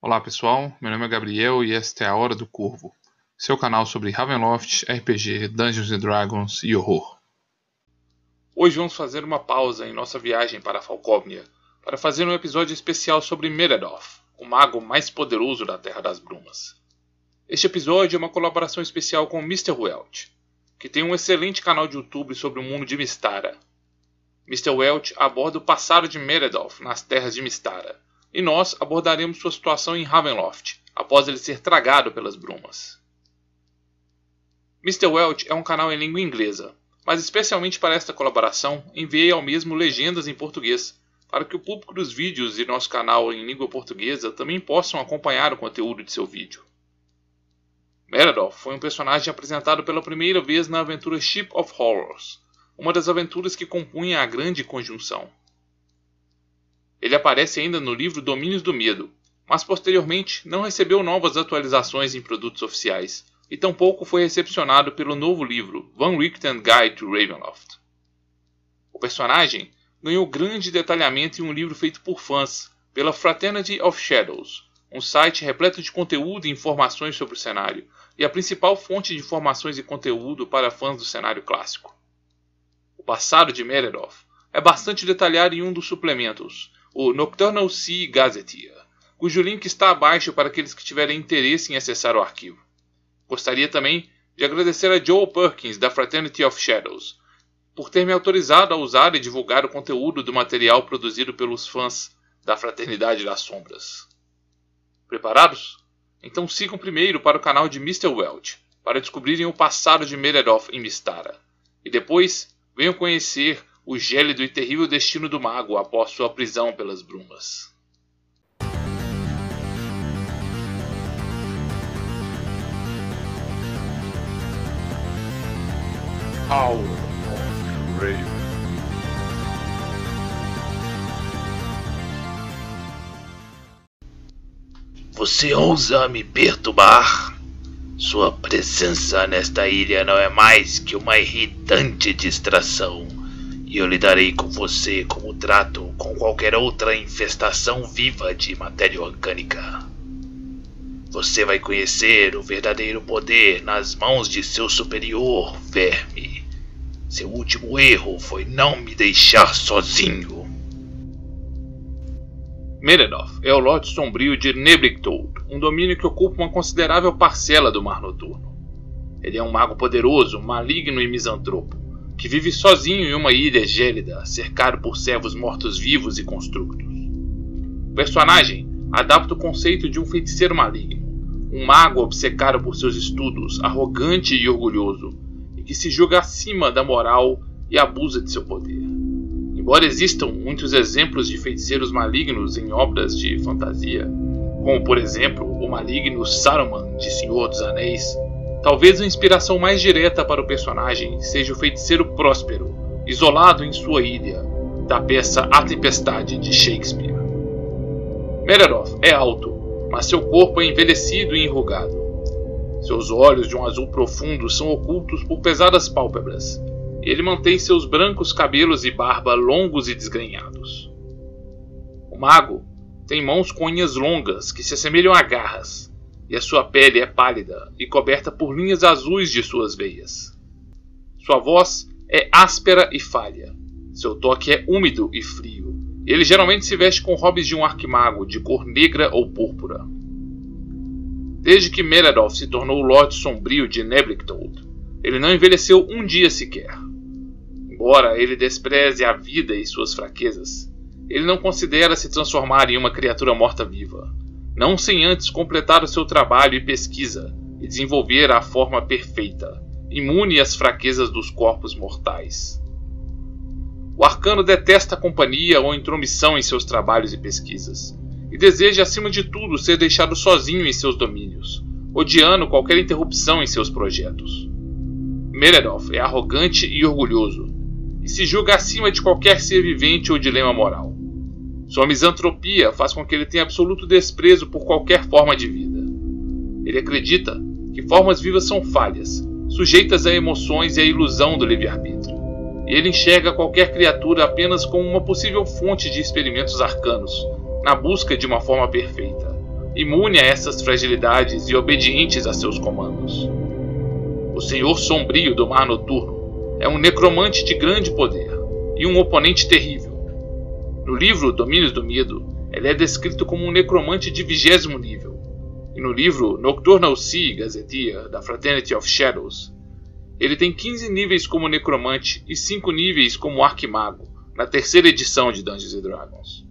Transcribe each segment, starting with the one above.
Olá pessoal, meu nome é Gabriel e esta é a Hora do Corvo, seu canal sobre Ravenloft, RPG, Dungeons Dragons e horror. Hoje vamos fazer uma pausa em nossa viagem para Falcóvnia para fazer um episódio especial sobre Meredoth, o mago mais poderoso da Terra das Brumas. Este episódio é uma colaboração especial com Mr. Welch, que tem um excelente canal de YouTube sobre o mundo de Mistara. Mr. Welch aborda o passado de Meredoth nas terras de Mistara e nós abordaremos sua situação em Ravenloft, após ele ser tragado pelas brumas. Mr. Welch é um canal em língua inglesa, mas especialmente para esta colaboração enviei ao mesmo legendas em português, para que o público dos vídeos de nosso canal em língua portuguesa também possam acompanhar o conteúdo de seu vídeo. Meredith foi um personagem apresentado pela primeira vez na aventura Ship of Horrors, uma das aventuras que compunha a Grande Conjunção. Ele aparece ainda no livro Domínios do Medo, mas posteriormente não recebeu novas atualizações em produtos oficiais, e tampouco foi recepcionado pelo novo livro Van Richten Guide to Ravenloft. O personagem ganhou grande detalhamento em um livro feito por fãs, pela Fraternity of Shadows, um site repleto de conteúdo e informações sobre o cenário, e a principal fonte de informações e conteúdo para fãs do cenário clássico. O passado de Meredoth é bastante detalhado em um dos suplementos, o Nocturnal Sea Gazetteer, cujo link está abaixo para aqueles que tiverem interesse em acessar o arquivo. Gostaria também de agradecer a Joel Perkins, da Fraternity of Shadows, por ter me autorizado a usar e divulgar o conteúdo do material produzido pelos fãs da Fraternidade das Sombras. Preparados? Então sigam primeiro para o canal de Mr. Welch, para descobrirem o passado de Meredoth em Mistara, e depois venham conhecer o gélido e terrível destino do mago após sua prisão pelas brumas. Of Raven. Você ousa me perturbar? Sua presença nesta ilha não é mais que uma irritante distração e eu lidarei com você como trato com qualquer outra infestação viva de matéria orgânica. Você vai conhecer o verdadeiro poder nas mãos de seu superior, verme. Seu último erro foi não me deixar sozinho. Meredoth é o Lorde Sombrio de Neblictold, um domínio que ocupa uma considerável parcela do Mar Noturno. Ele é um mago poderoso, maligno e misantropo que vive sozinho em uma ilha gélida, cercado por servos mortos-vivos e constructos. O personagem adapta o conceito de um feiticeiro maligno, um mago obcecado por seus estudos, arrogante e orgulhoso, e que se julga acima da moral e abusa de seu poder. Embora existam muitos exemplos de feiticeiros malignos em obras de fantasia, como por exemplo o maligno Saruman de Senhor dos Anéis, Talvez a inspiração mais direta para o personagem seja o feiticeiro Próspero, isolado em sua ilha, da peça A Tempestade de Shakespeare. Meredoth é alto, mas seu corpo é envelhecido e enrugado. Seus olhos de um azul profundo são ocultos por pesadas pálpebras, e ele mantém seus brancos cabelos e barba longos e desgrenhados. O mago tem mãos com unhas longas que se assemelham a garras, e a sua pele é pálida e coberta por linhas azuis de suas veias. Sua voz é áspera e falha. Seu toque é úmido e frio. Ele geralmente se veste com robes de um arquimago de cor negra ou púrpura. Desde que Meredoth se tornou o Lorde Sombrio de Neblictold, ele não envelheceu um dia sequer. Embora ele despreze a vida e suas fraquezas, ele não considera se transformar em uma criatura morta-viva não sem antes completar o seu trabalho e pesquisa e desenvolver a forma perfeita, imune às fraquezas dos corpos mortais. O arcano detesta a companhia ou intromissão em seus trabalhos e pesquisas, e deseja acima de tudo ser deixado sozinho em seus domínios, odiando qualquer interrupção em seus projetos. Meredoth é arrogante e orgulhoso, e se julga acima de qualquer ser vivente ou dilema moral. Sua misantropia faz com que ele tenha absoluto desprezo por qualquer forma de vida. Ele acredita que formas vivas são falhas, sujeitas a emoções e à ilusão do livre-arbítrio. E ele enxerga qualquer criatura apenas como uma possível fonte de experimentos arcanos, na busca de uma forma perfeita, imune a essas fragilidades e obedientes a seus comandos. O Senhor Sombrio do Mar Noturno é um necromante de grande poder e um oponente terrível. No livro Domínios do Medo, ele é descrito como um necromante de vigésimo nível, e no livro Nocturnal Sea Gazetteer da Fraternity of Shadows, ele tem 15 níveis como necromante e 5 níveis como arquimago, na terceira edição de Dungeons Dragons.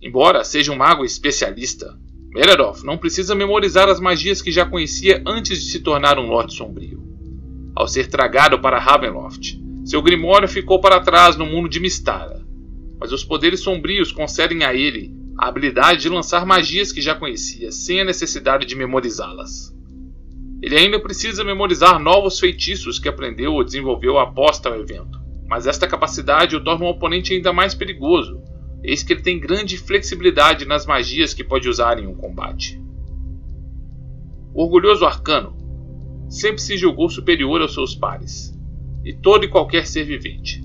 Embora seja um mago especialista, Meredith não precisa memorizar as magias que já conhecia antes de se tornar um Lorde Sombrio. Ao ser tragado para Ravenloft, seu grimório ficou para trás no mundo de Mistara, mas os poderes sombrios concedem a ele a habilidade de lançar magias que já conhecia, sem a necessidade de memorizá-las. Ele ainda precisa memorizar novos feitiços que aprendeu ou desenvolveu após tal evento, mas esta capacidade o torna um oponente ainda mais perigoso, eis que ele tem grande flexibilidade nas magias que pode usar em um combate. O orgulhoso arcano sempre se julgou superior aos seus pares, e todo e qualquer ser vivente.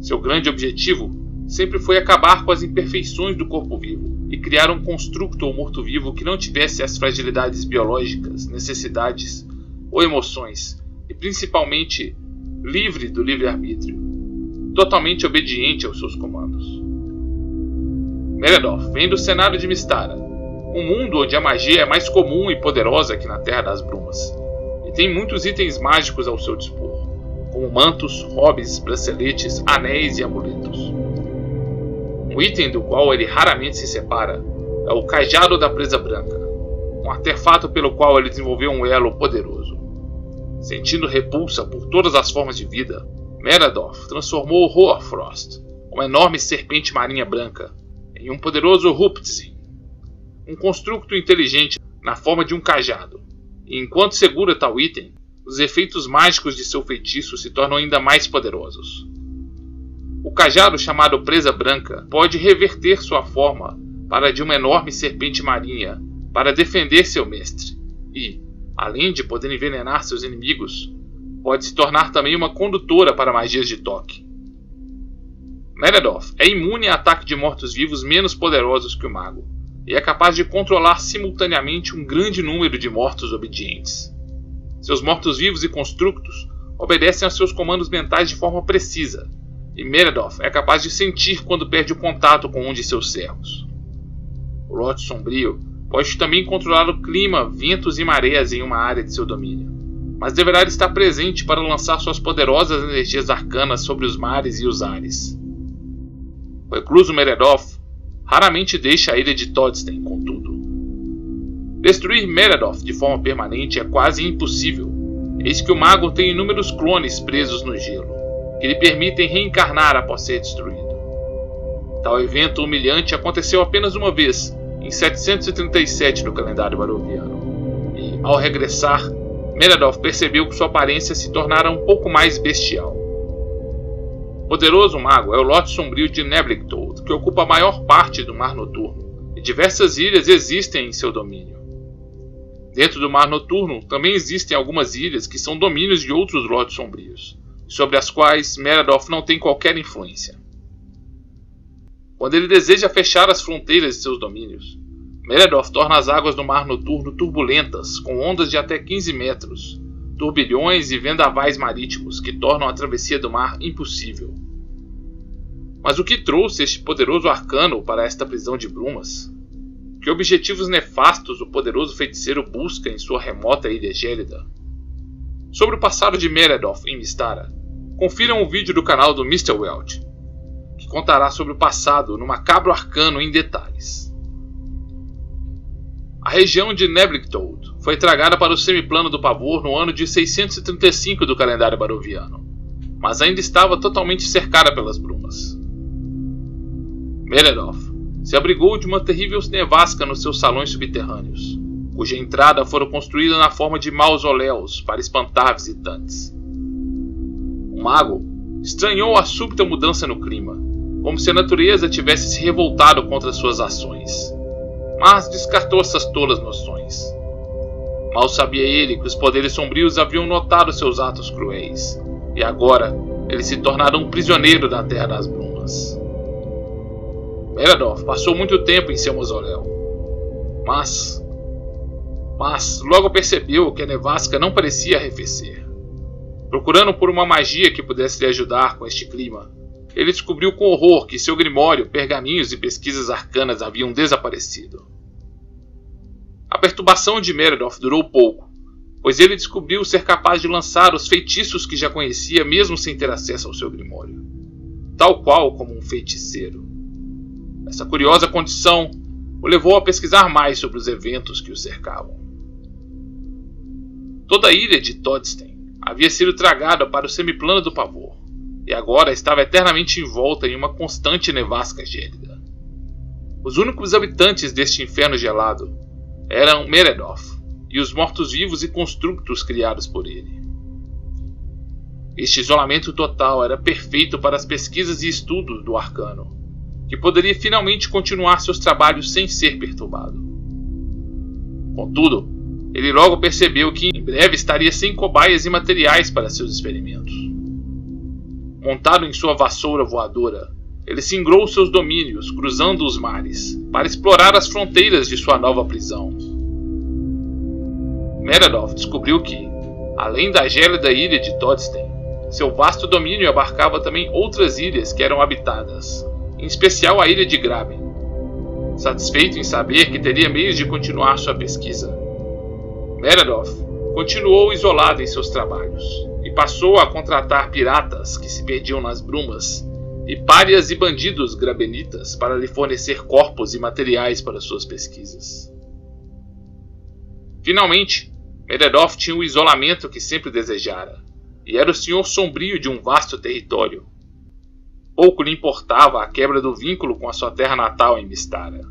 Seu grande objetivo sempre foi acabar com as imperfeições do corpo vivo e criar um construto ou morto-vivo que não tivesse as fragilidades biológicas, necessidades ou emoções, e principalmente livre do livre-arbítrio, totalmente obediente aos seus comandos. Meredith vem do cenário de Mistara, um mundo onde a magia é mais comum e poderosa que na Terra das Brumas, e tem muitos itens mágicos ao seu dispor, como mantos, hobbies, braceletes, anéis e amuletos. Um item do qual ele raramente se separa é o Cajado da Presa Branca, um artefato pelo qual ele desenvolveu um elo poderoso. Sentindo repulsa por todas as formas de vida, Meredith transformou Hoarfrost, uma enorme serpente marinha branca, em um poderoso Ruptzin, um construto inteligente na forma de um cajado. E enquanto segura tal item, os efeitos mágicos de seu feitiço se tornam ainda mais poderosos. O cajado chamado Presa Branca pode reverter sua forma para de uma enorme serpente marinha para defender seu mestre, e, além de poder envenenar seus inimigos, pode se tornar também uma condutora para magias de toque. Meredith é imune a ataque de mortos-vivos menos poderosos que o mago, e é capaz de controlar simultaneamente um grande número de mortos obedientes. Seus mortos-vivos e constructos obedecem aos seus comandos mentais de forma precisa, e Meredith é capaz de sentir quando perde o contato com um de seus servos. O Lorde Sombrio pode também controlar o clima, ventos e marés em uma área de seu domínio, mas deverá estar presente para lançar suas poderosas energias arcanas sobre os mares e os ares. O recluso Meredith raramente deixa a ilha de Todstein, contudo. Destruir Meredith de forma permanente é quase impossível, eis que o mago tem inúmeros clones presos no gelo, que lhe permitem reencarnar após ser destruído. Tal evento humilhante aconteceu apenas uma vez, em 737 no calendário baroviano, e, ao regressar, Meredith percebeu que sua aparência se tornara um pouco mais bestial poderoso mago é o lote sombrio de Neblictold, que ocupa a maior parte do Mar Noturno, e diversas ilhas existem em seu domínio. Dentro do Mar Noturno também existem algumas ilhas que são domínios de outros lotes sombrios, sobre as quais Meredith não tem qualquer influência. Quando ele deseja fechar as fronteiras de seus domínios, Meredith torna as águas do Mar Noturno turbulentas, com ondas de até 15 metros, turbilhões e vendavais marítimos que tornam a travessia do mar impossível. Mas o que trouxe este poderoso arcano para esta prisão de brumas? Que objetivos nefastos o poderoso feiticeiro busca em sua remota ilha gélida? Sobre o passado de Meredith em Mistara, confiram o vídeo do canal do Mr. Welt, que contará sobre o passado no macabro arcano em detalhes. A região de Neblictold foi tragada para o semiplano do Pavor no ano de 635 do calendário baroviano, mas ainda estava totalmente cercada pelas brumas. Meredith se abrigou de uma terrível nevasca nos seus salões subterrâneos, cuja entrada fora construída na forma de mausoléus para espantar visitantes. O mago estranhou a súbita mudança no clima, como se a natureza tivesse se revoltado contra suas ações mas descartou essas tolas noções. Mal sabia ele que os poderes sombrios haviam notado seus atos cruéis, e agora ele se tornara um prisioneiro da Terra das Brumas. Meredith passou muito tempo em seu mausoléu. Mas. Mas logo percebeu que a nevasca não parecia arrefecer. Procurando por uma magia que pudesse lhe ajudar com este clima, ele descobriu com horror que seu grimório, pergaminhos e pesquisas arcanas haviam desaparecido. A perturbação de Meredith durou pouco, pois ele descobriu ser capaz de lançar os feitiços que já conhecia mesmo sem ter acesso ao seu grimório, tal qual como um feiticeiro. Essa curiosa condição o levou a pesquisar mais sobre os eventos que o cercavam. Toda a ilha de Todstein havia sido tragada para o semiplano do pavor, e agora estava eternamente envolta em uma constante nevasca gélida. Os únicos habitantes deste inferno gelado eram Meredoth, e os mortos-vivos e constructos criados por ele. Este isolamento total era perfeito para as pesquisas e estudos do arcano, que poderia finalmente continuar seus trabalhos sem ser perturbado. Contudo, ele logo percebeu que em breve estaria sem cobaias e materiais para seus experimentos. Montado em sua vassoura voadora, ele singrou seus domínios, cruzando os mares, para explorar as fronteiras de sua nova prisão. Meredith descobriu que, além da gélida ilha de Todstein, seu vasto domínio abarcava também outras ilhas que eram habitadas, em especial a ilha de Graben. Satisfeito em saber que teria meios de continuar sua pesquisa, Meredith continuou isolado em seus trabalhos e passou a contratar piratas que se perdiam nas brumas e párias e bandidos grabenitas para lhe fornecer corpos e materiais para suas pesquisas. Finalmente, Meredith tinha o isolamento que sempre desejara, e era o senhor sombrio de um vasto território. Pouco lhe importava a quebra do vínculo com a sua terra natal em Mistara.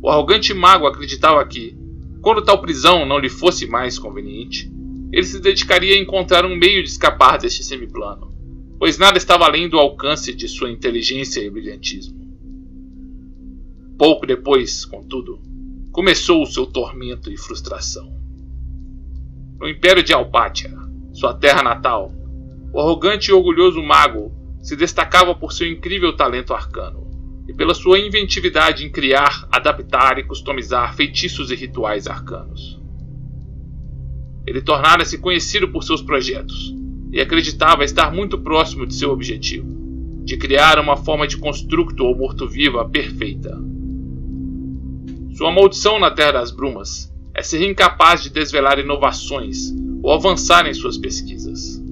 O arrogante mago acreditava que, quando tal prisão não lhe fosse mais conveniente, ele se dedicaria a encontrar um meio de escapar deste semiplano, pois nada estava além do alcance de sua inteligência e brilhantismo. Pouco depois, contudo, começou o seu tormento e frustração. No Império de Alpátia, sua terra natal, o arrogante e orgulhoso mago se destacava por seu incrível talento arcano e pela sua inventividade em criar, adaptar e customizar feitiços e rituais arcanos. Ele tornara-se conhecido por seus projetos e acreditava estar muito próximo de seu objetivo, de criar uma forma de construto ou morto-viva perfeita. Sua maldição na Terra das Brumas é ser incapaz de desvelar inovações ou avançar em suas pesquisas.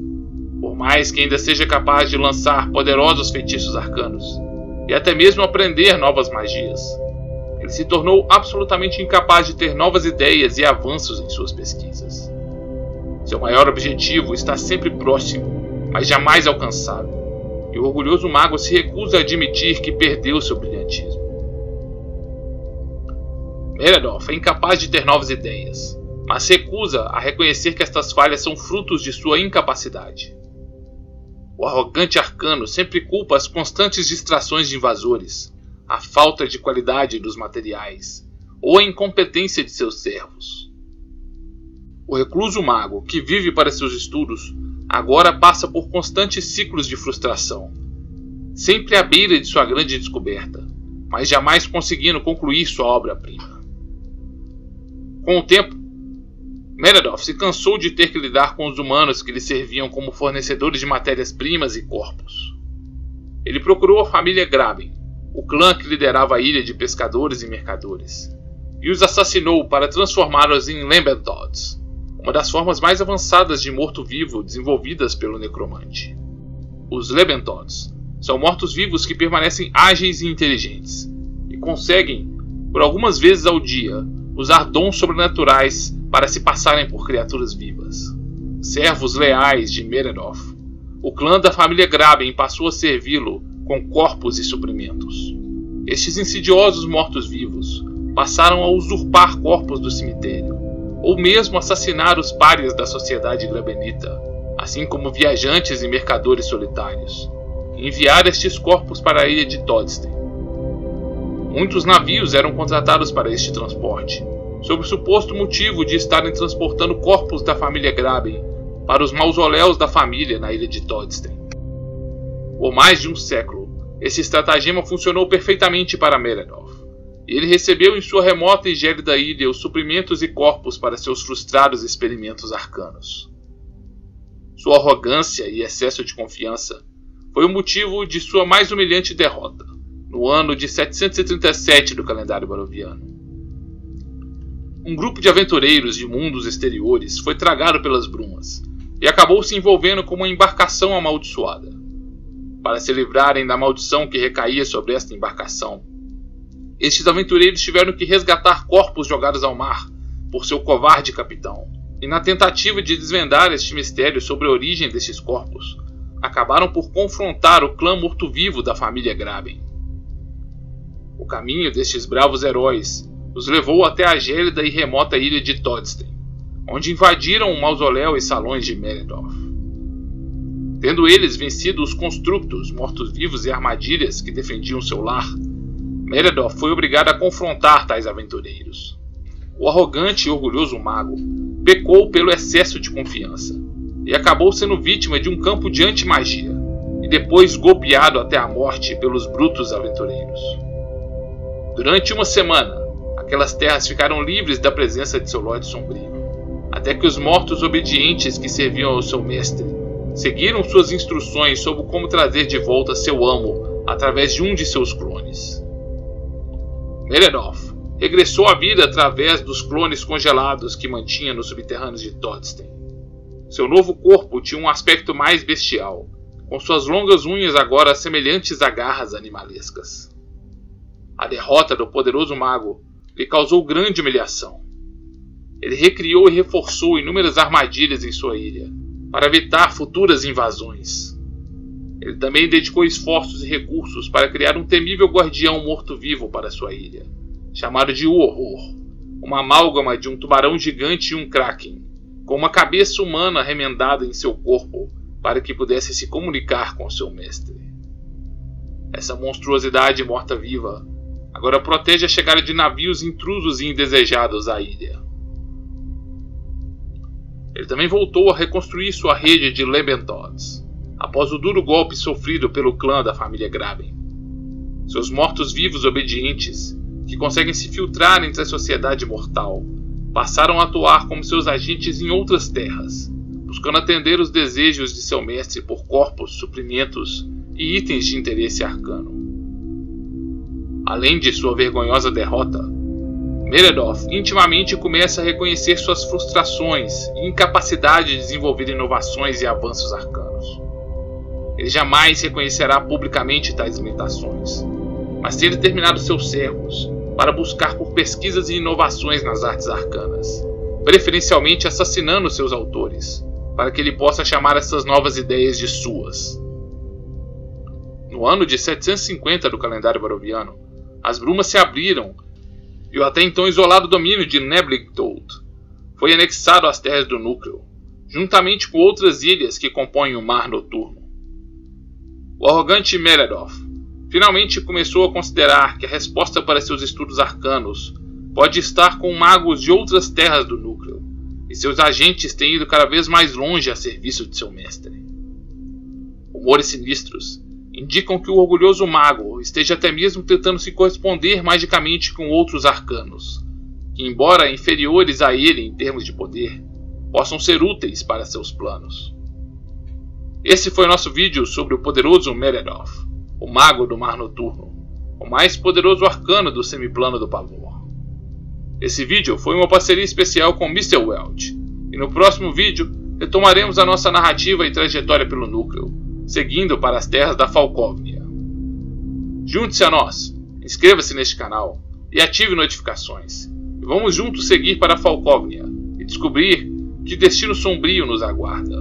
Por mais que ainda seja capaz de lançar poderosos feitiços arcanos e até mesmo aprender novas magias, ele se tornou absolutamente incapaz de ter novas ideias e avanços em suas pesquisas. Seu maior objetivo está sempre próximo, mas jamais alcançável, e o orgulhoso mago se recusa a admitir que perdeu seu brilhantismo. Meredith é incapaz de ter novas ideias, mas recusa a reconhecer que estas falhas são frutos de sua incapacidade. O arrogante arcano sempre culpa as constantes distrações de invasores, a falta de qualidade dos materiais ou a incompetência de seus servos. O recluso mago, que vive para seus estudos, agora passa por constantes ciclos de frustração, sempre à beira de sua grande descoberta, mas jamais conseguindo concluir sua obra-prima. Com o tempo, Meredith se cansou de ter que lidar com os humanos que lhe serviam como fornecedores de matérias-primas e corpos. Ele procurou a família Graben, o clã que liderava a ilha de pescadores e mercadores, e os assassinou para transformá-los em Lambenthods, uma das formas mais avançadas de morto-vivo desenvolvidas pelo necromante. Os Lebenthods são mortos-vivos que permanecem ágeis e inteligentes, e conseguem, por algumas vezes ao dia, usar dons sobrenaturais para se passarem por criaturas vivas. Servos leais de Meredith, o clã da família Graben passou a servi-lo com corpos e suprimentos. Estes insidiosos mortos-vivos passaram a usurpar corpos do cemitério, ou mesmo assassinar os párias da sociedade grabenita, assim como viajantes e mercadores solitários, e enviar estes corpos para a ilha de Todstein, Muitos navios eram contratados para este transporte, sob o suposto motivo de estarem transportando corpos da família Graben para os mausoléus da família na ilha de Todstein. Por mais de um século, esse estratagema funcionou perfeitamente para Meredith, e ele recebeu em sua remota e gélida ilha os suprimentos e corpos para seus frustrados experimentos arcanos. Sua arrogância e excesso de confiança foi o motivo de sua mais humilhante derrota, no ano de 737 do calendário baroviano. Um grupo de aventureiros de mundos exteriores foi tragado pelas brumas e acabou se envolvendo com uma embarcação amaldiçoada. Para se livrarem da maldição que recaía sobre esta embarcação, estes aventureiros tiveram que resgatar corpos jogados ao mar por seu covarde capitão. E na tentativa de desvendar este mistério sobre a origem destes corpos, acabaram por confrontar o clã morto-vivo da família Graben. O caminho destes bravos heróis os levou até a gélida e remota ilha de Todsten, onde invadiram o mausoléu e salões de Meredorf. Tendo eles vencido os constructos, mortos-vivos e armadilhas que defendiam seu lar, Meredith foi obrigado a confrontar tais aventureiros. O arrogante e orgulhoso mago pecou pelo excesso de confiança e acabou sendo vítima de um campo de anti-magia e depois golpeado até a morte pelos brutos aventureiros. Durante uma semana, aquelas terras ficaram livres da presença de seu Lorde Sombrio, até que os mortos obedientes que serviam ao seu mestre seguiram suas instruções sobre como trazer de volta seu amo através de um de seus clones. Merenov regressou à vida através dos clones congelados que mantinha nos subterrâneos de Todsten. Seu novo corpo tinha um aspecto mais bestial, com suas longas unhas agora semelhantes a garras animalescas. A derrota do poderoso mago lhe causou grande humilhação. Ele recriou e reforçou inúmeras armadilhas em sua ilha, para evitar futuras invasões. Ele também dedicou esforços e recursos para criar um temível guardião morto-vivo para sua ilha, chamado de Horror, uma amálgama de um tubarão gigante e um kraken, com uma cabeça humana remendada em seu corpo para que pudesse se comunicar com seu mestre. Essa monstruosidade morta-viva agora protege a chegada de navios intrusos e indesejados à ilha. Ele também voltou a reconstruir sua rede de Lebentods, após o duro golpe sofrido pelo clã da família Graben. Seus mortos-vivos obedientes, que conseguem se filtrar entre a sociedade mortal, passaram a atuar como seus agentes em outras terras, buscando atender os desejos de seu mestre por corpos, suprimentos e itens de interesse arcano. Além de sua vergonhosa derrota, Meredith intimamente começa a reconhecer suas frustrações e incapacidade de desenvolver inovações e avanços arcanos. Ele jamais reconhecerá publicamente tais limitações, mas tem determinado seus servos para buscar por pesquisas e inovações nas artes arcanas, preferencialmente assassinando seus autores, para que ele possa chamar essas novas ideias de suas. No ano de 750 do calendário baroviano, as brumas se abriram e o até então isolado domínio de Nebligtold foi anexado às terras do núcleo, juntamente com outras ilhas que compõem o Mar Noturno. O arrogante Meredith finalmente começou a considerar que a resposta para seus estudos arcanos pode estar com magos de outras terras do núcleo, e seus agentes têm ido cada vez mais longe a serviço de seu mestre. Rumores sinistros indicam que o orgulhoso mago esteja até mesmo tentando se corresponder magicamente com outros arcanos, que, embora inferiores a ele em termos de poder, possam ser úteis para seus planos. Esse foi nosso vídeo sobre o poderoso Meredith, o mago do mar noturno, o mais poderoso arcano do semiplano do pavor. Esse vídeo foi uma parceria especial com Mr. Welch, e no próximo vídeo retomaremos a nossa narrativa e trajetória pelo núcleo, seguindo para as terras da Falcóvnia. Junte-se a nós, inscreva-se neste canal e ative notificações. E vamos juntos seguir para a Falcóvnia e descobrir que destino sombrio nos aguarda.